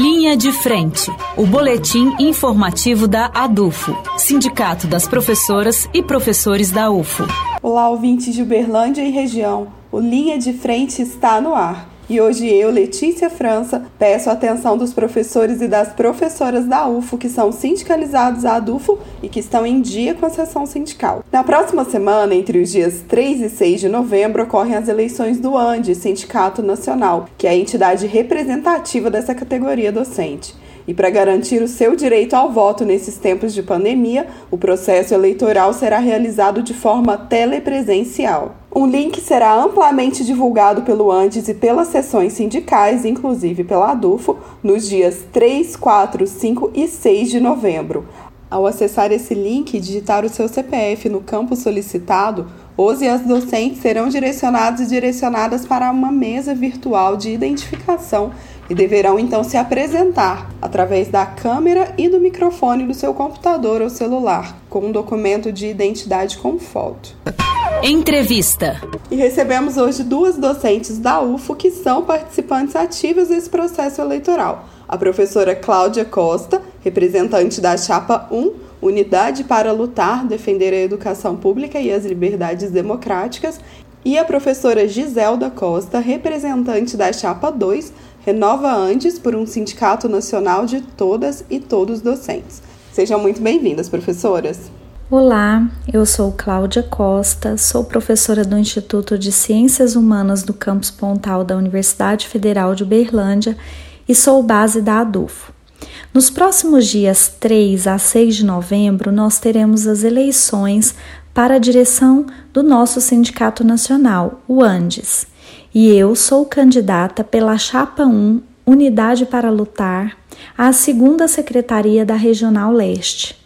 Linha de Frente, o boletim informativo da ADUFO, Sindicato das Professoras e Professores da UFO. Olá, ouvintes de Uberlândia e região. O Linha de Frente está no ar. E hoje eu, Letícia França, peço a atenção dos professores e das professoras da UFO que são sindicalizados à ADUFO e que estão em dia com a sessão sindical. Na próxima semana, entre os dias 3 e 6 de novembro, ocorrem as eleições do ANDE, Sindicato Nacional, que é a entidade representativa dessa categoria docente. E para garantir o seu direito ao voto nesses tempos de pandemia, o processo eleitoral será realizado de forma telepresencial. Um link será amplamente divulgado pelo Andes e pelas sessões sindicais, inclusive pela ADUFO, nos dias 3, 4, 5 e 6 de novembro. Ao acessar esse link e digitar o seu CPF no campo solicitado, os e as docentes serão direcionados e direcionadas para uma mesa virtual de identificação e deverão então se apresentar através da câmera e do microfone do seu computador ou celular, com um documento de identidade com foto. Entrevista. E recebemos hoje duas docentes da UFO que são participantes ativas desse processo eleitoral. A professora Cláudia Costa, representante da Chapa 1, Unidade para Lutar, Defender a Educação Pública e as Liberdades Democráticas, e a professora Giselda Costa, representante da Chapa 2, Renova Andes por um Sindicato Nacional de Todas e Todos Docentes. Sejam muito bem-vindas, professoras. Olá, eu sou Cláudia Costa, sou professora do Instituto de Ciências Humanas do campus Pontal da Universidade Federal de Uberlândia e sou base da ADUFO. Nos próximos dias 3 a 6 de novembro, nós teremos as eleições para a direção do nosso Sindicato Nacional, o ANDES. E eu sou candidata pela Chapa 1, Unidade para Lutar, à segunda Secretaria da Regional Leste.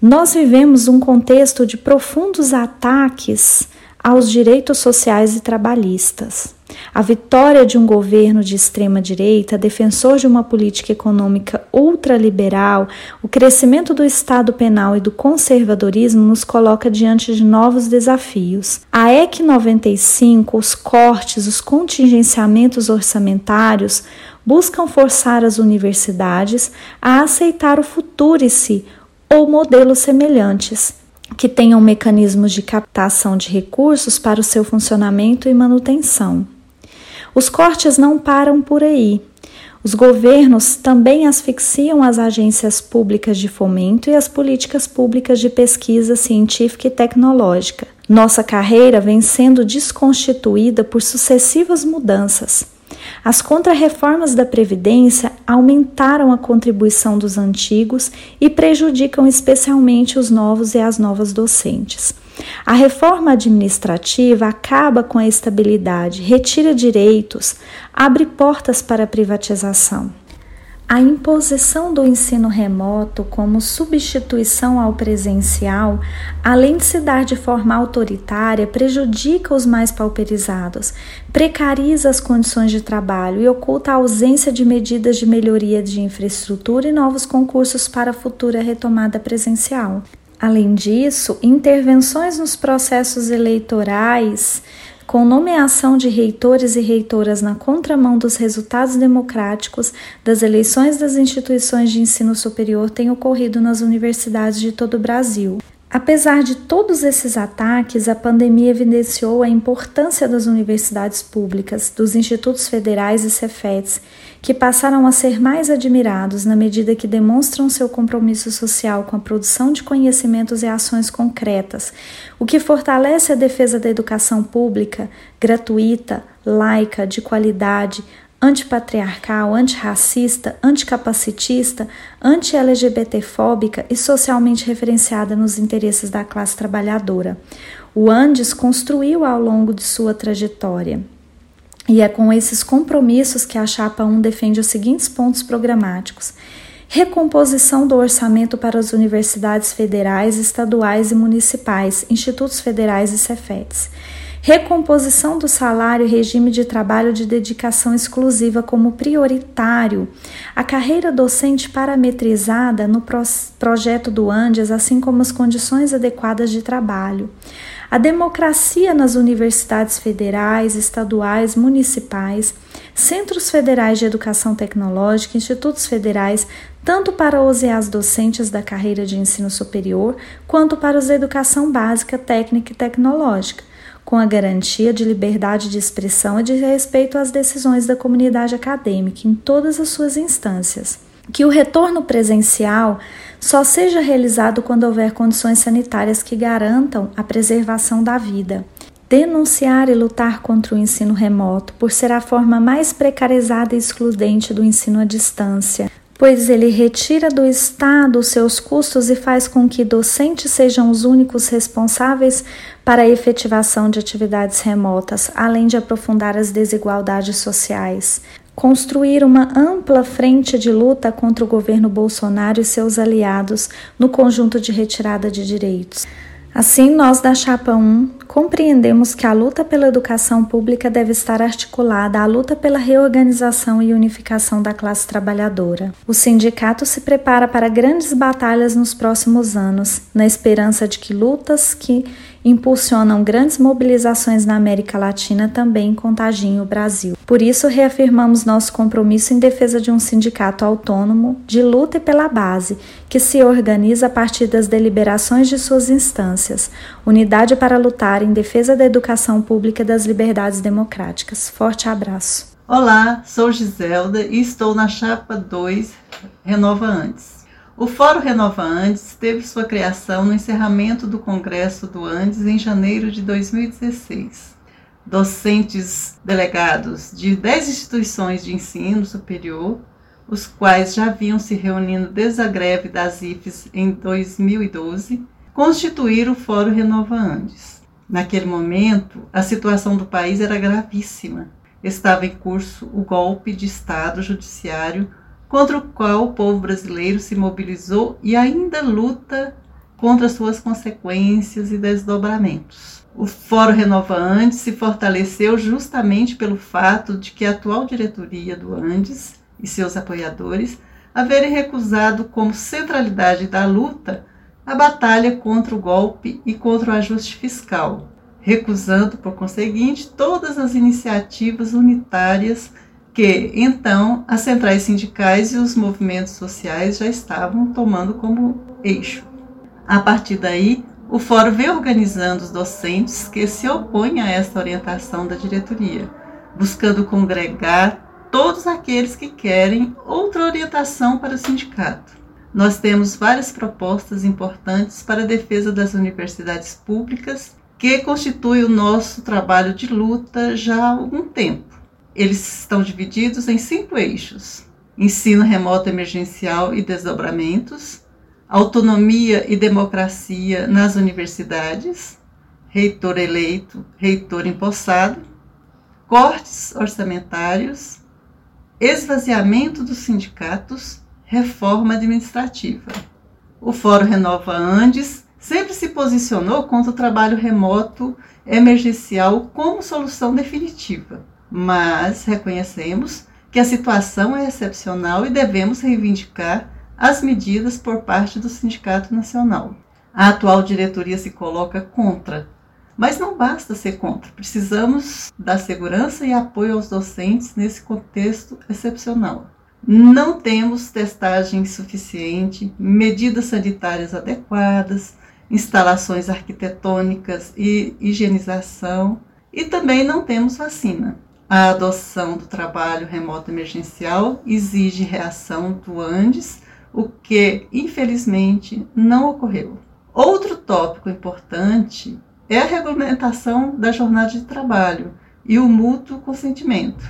Nós vivemos um contexto de profundos ataques aos direitos sociais e trabalhistas. A vitória de um governo de extrema-direita, defensor de uma política econômica ultraliberal, o crescimento do Estado penal e do conservadorismo nos coloca diante de novos desafios. A EC 95, os cortes, os contingenciamentos orçamentários buscam forçar as universidades a aceitar o futurice ou modelos semelhantes que tenham mecanismos de captação de recursos para o seu funcionamento e manutenção. Os cortes não param por aí. Os governos também asfixiam as agências públicas de fomento e as políticas públicas de pesquisa científica e tecnológica. Nossa carreira vem sendo desconstituída por sucessivas mudanças. As contrarreformas da Previdência aumentaram a contribuição dos antigos e prejudicam especialmente os novos e as novas docentes. A reforma administrativa acaba com a estabilidade, retira direitos, abre portas para a privatização. A imposição do ensino remoto como substituição ao presencial, além de se dar de forma autoritária, prejudica os mais pauperizados, precariza as condições de trabalho e oculta a ausência de medidas de melhoria de infraestrutura e novos concursos para a futura retomada presencial. Além disso, intervenções nos processos eleitorais com nomeação de reitores e reitoras na contramão dos resultados democráticos das eleições das instituições de ensino superior têm ocorrido nas universidades de todo o Brasil. Apesar de todos esses ataques, a pandemia evidenciou a importância das universidades públicas, dos institutos federais e cefetes, que passaram a ser mais admirados na medida que demonstram seu compromisso social com a produção de conhecimentos e ações concretas, o que fortalece a defesa da educação pública, gratuita, laica, de qualidade, antipatriarcal, antirracista, anticapacitista, anti-LGBTfóbica e socialmente referenciada nos interesses da classe trabalhadora. O Andes construiu ao longo de sua trajetória. E é com esses compromissos que a Chapa 1 defende os seguintes pontos programáticos: recomposição do orçamento para as universidades federais, estaduais e municipais, institutos federais e cefetes recomposição do salário e regime de trabalho de dedicação exclusiva como prioritário, a carreira docente parametrizada no projeto do Andes, assim como as condições adequadas de trabalho. A democracia nas universidades federais, estaduais, municipais, centros federais de educação tecnológica, institutos federais, tanto para os e as docentes da carreira de ensino superior, quanto para os da educação básica, técnica e tecnológica, com a garantia de liberdade de expressão e de respeito às decisões da comunidade acadêmica em todas as suas instâncias. Que o retorno presencial só seja realizado quando houver condições sanitárias que garantam a preservação da vida denunciar e lutar contra o ensino remoto, por ser a forma mais precarizada e excludente do ensino à distância, pois ele retira do Estado seus custos e faz com que docentes sejam os únicos responsáveis para a efetivação de atividades remotas, além de aprofundar as desigualdades sociais. Construir uma ampla frente de luta contra o governo Bolsonaro e seus aliados no conjunto de retirada de direitos. Assim, nós da Chapa 1 compreendemos que a luta pela educação pública deve estar articulada à luta pela reorganização e unificação da classe trabalhadora. O sindicato se prepara para grandes batalhas nos próximos anos, na esperança de que lutas que impulsionam grandes mobilizações na América Latina também contagiem o Brasil. Por isso, reafirmamos nosso compromisso em defesa de um sindicato autônomo, de luta pela base, que se organiza a partir das deliberações de suas instâncias, unidade para lutar em defesa da educação pública e das liberdades democráticas. Forte abraço. Olá, sou Giselda e estou na chapa 2 Renova Antes. O Fórum Renova Andes teve sua criação no encerramento do Congresso do Andes em janeiro de 2016. Docentes delegados de 10 instituições de ensino superior, os quais já haviam se reunindo desde a greve das IFES em 2012, constituíram o Fórum Renova Andes. Naquele momento, a situação do país era gravíssima. Estava em curso o golpe de Estado judiciário contra o qual o povo brasileiro se mobilizou e ainda luta contra suas consequências e desdobramentos. O Fórum Renova Andes se fortaleceu justamente pelo fato de que a atual diretoria do Andes e seus apoiadores haverem recusado como centralidade da luta a batalha contra o golpe e contra o ajuste fiscal, recusando, por conseguinte, todas as iniciativas unitárias que então as centrais sindicais e os movimentos sociais já estavam tomando como eixo. A partir daí, o fórum vem organizando os docentes que se opõem a esta orientação da diretoria, buscando congregar todos aqueles que querem outra orientação para o sindicato. Nós temos várias propostas importantes para a defesa das universidades públicas, que constitui o nosso trabalho de luta já há algum tempo. Eles estão divididos em cinco eixos: ensino remoto emergencial e desdobramentos, autonomia e democracia nas universidades, reitor eleito, reitor empossado, cortes orçamentários, esvaziamento dos sindicatos, reforma administrativa. O Fórum Renova Andes sempre se posicionou contra o trabalho remoto emergencial como solução definitiva mas reconhecemos que a situação é excepcional e devemos reivindicar as medidas por parte do Sindicato Nacional. A atual diretoria se coloca contra, mas não basta ser contra, precisamos dar segurança e apoio aos docentes nesse contexto excepcional. Não temos testagem suficiente, medidas sanitárias adequadas, instalações arquitetônicas e higienização, e também não temos vacina. A adoção do trabalho remoto emergencial exige reação do Andes, o que, infelizmente, não ocorreu. Outro tópico importante é a regulamentação da jornada de trabalho e o mútuo consentimento.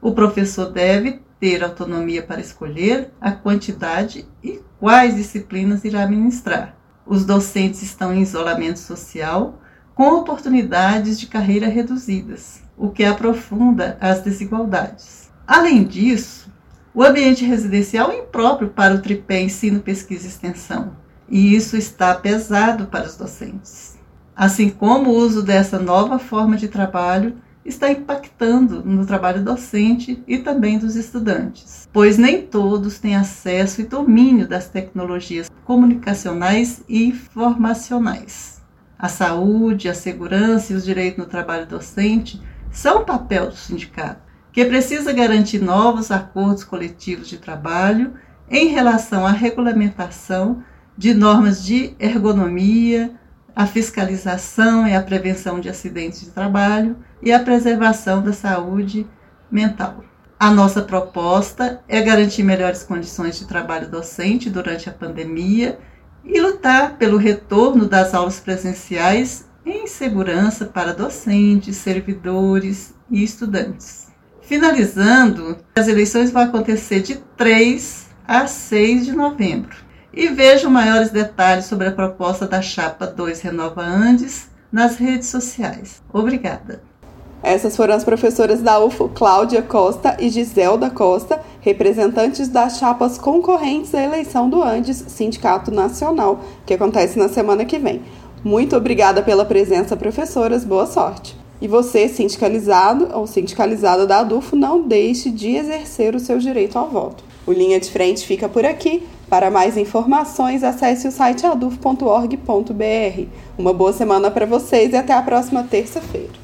O professor deve ter autonomia para escolher a quantidade e quais disciplinas irá ministrar. Os docentes estão em isolamento social com oportunidades de carreira reduzidas o que aprofunda as desigualdades. Além disso, o ambiente residencial é impróprio para o tripé ensino, pesquisa e extensão, e isso está pesado para os docentes. Assim como o uso dessa nova forma de trabalho está impactando no trabalho docente e também dos estudantes, pois nem todos têm acesso e domínio das tecnologias comunicacionais e informacionais. A saúde, a segurança e os direitos no trabalho docente são papel do sindicato. que precisa garantir novos acordos coletivos de trabalho em relação à regulamentação de normas de ergonomia, a fiscalização e a prevenção de acidentes de trabalho e a preservação da saúde mental. A nossa proposta é garantir melhores condições de trabalho docente durante a pandemia e lutar pelo retorno das aulas presenciais em segurança para docentes, servidores e estudantes. Finalizando, as eleições vão acontecer de 3 a 6 de novembro. E vejam maiores detalhes sobre a proposta da Chapa 2 Renova Andes nas redes sociais. Obrigada. Essas foram as professoras da UFO, Cláudia Costa e Giselda Costa, representantes das chapas concorrentes à eleição do Andes Sindicato Nacional, que acontece na semana que vem. Muito obrigada pela presença, professoras. Boa sorte. E você, sindicalizado ou sindicalizada da ADUFO, não deixe de exercer o seu direito ao voto. O Linha de Frente fica por aqui. Para mais informações, acesse o site adufo.org.br. Uma boa semana para vocês e até a próxima terça-feira.